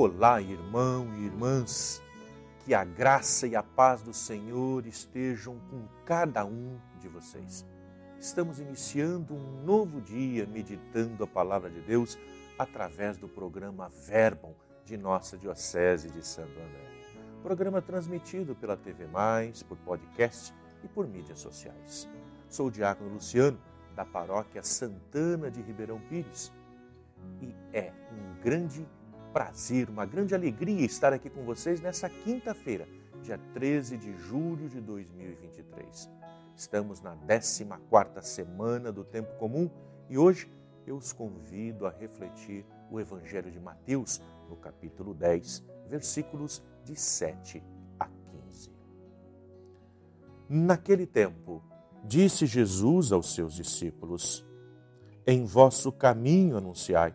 Olá, irmão e irmãs. Que a graça e a paz do Senhor estejam com cada um de vocês. Estamos iniciando um novo dia meditando a palavra de Deus através do programa Verbum de nossa Diocese de Santo André. Programa transmitido pela TV Mais, por podcast e por mídias sociais. Sou o Diácono Luciano, da paróquia Santana de Ribeirão Pires. E é um grande prazer, uma grande alegria estar aqui com vocês nessa quinta-feira, dia 13 de julho de 2023. Estamos na 14 semana do tempo comum e hoje eu os convido a refletir o Evangelho de Mateus, no capítulo 10, versículos de 7 a 15. Naquele tempo, disse Jesus aos seus discípulos: Em vosso caminho anunciai,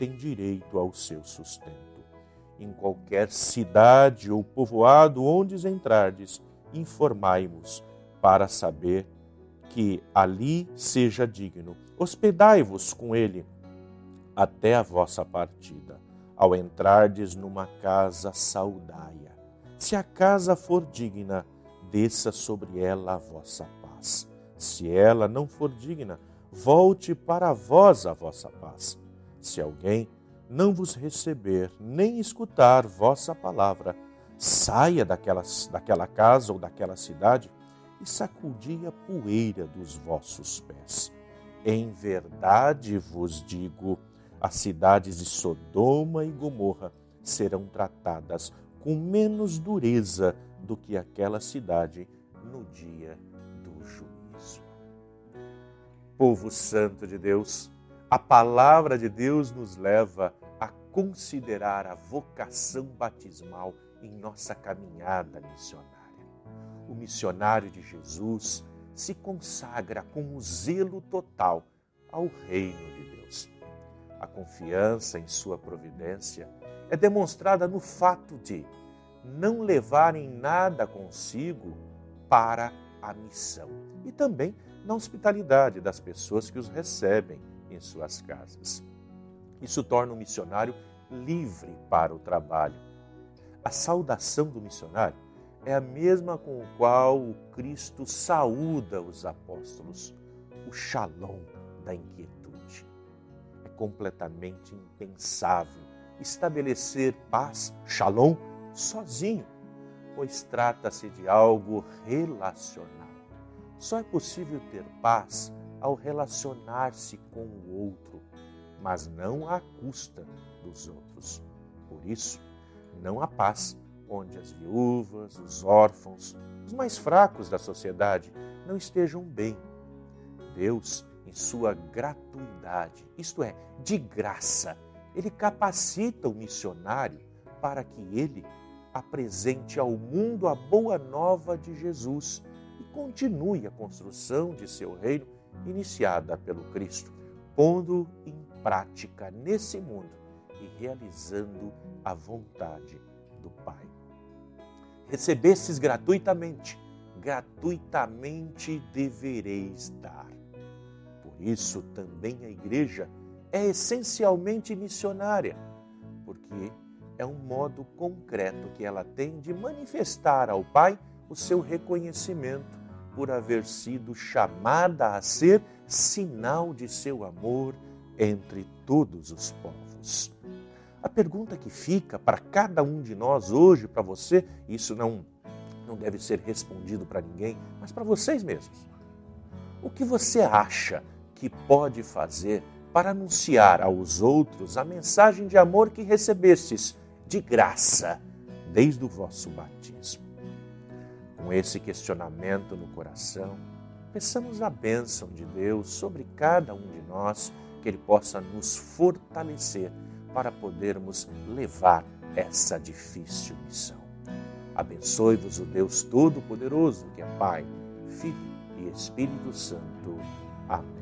tem direito ao seu sustento. Em qualquer cidade ou povoado onde entrardes, informai-vos para saber que ali seja digno. Hospedai-vos com ele até a vossa partida. Ao entrardes numa casa, saudaia. Se a casa for digna, desça sobre ela a vossa paz. Se ela não for digna, volte para vós a vossa paz. Se alguém não vos receber nem escutar vossa palavra, saia daquela, daquela casa ou daquela cidade e sacudi a poeira dos vossos pés. Em verdade vos digo, as cidades de Sodoma e Gomorra serão tratadas com menos dureza do que aquela cidade no dia do juízo. Povo santo de Deus, a palavra de Deus nos leva a considerar a vocação batismal em nossa caminhada missionária. O missionário de Jesus se consagra com o zelo total ao reino de Deus. A confiança em sua providência é demonstrada no fato de não levarem nada consigo para a missão e também na hospitalidade das pessoas que os recebem em suas casas. Isso torna o missionário livre para o trabalho. A saudação do missionário é a mesma com o qual o Cristo saúda os apóstolos, o shalom da inquietude. É completamente impensável estabelecer paz, shalom, sozinho, pois trata-se de algo relacional. Só é possível ter paz ao relacionar-se com o outro, mas não à custa dos outros. Por isso, não há paz onde as viúvas, os órfãos, os mais fracos da sociedade não estejam bem. Deus, em sua gratuidade, isto é, de graça, ele capacita o missionário para que ele apresente ao mundo a boa nova de Jesus e continue a construção de seu reino iniciada pelo Cristo, pondo em prática nesse mundo e realizando a vontade do Pai. Recebestes gratuitamente, gratuitamente devereis dar. Por isso também a igreja é essencialmente missionária, porque é um modo concreto que ela tem de manifestar ao Pai o seu reconhecimento por haver sido chamada a ser sinal de seu amor entre todos os povos. A pergunta que fica para cada um de nós hoje, para você, isso não, não deve ser respondido para ninguém, mas para vocês mesmos. O que você acha que pode fazer para anunciar aos outros a mensagem de amor que recebestes de graça desde o vosso batismo? Com esse questionamento no coração, peçamos a bênção de Deus sobre cada um de nós, que Ele possa nos fortalecer para podermos levar essa difícil missão. Abençoe-vos o Deus Todo-Poderoso, que é Pai, Filho e Espírito Santo. Amém.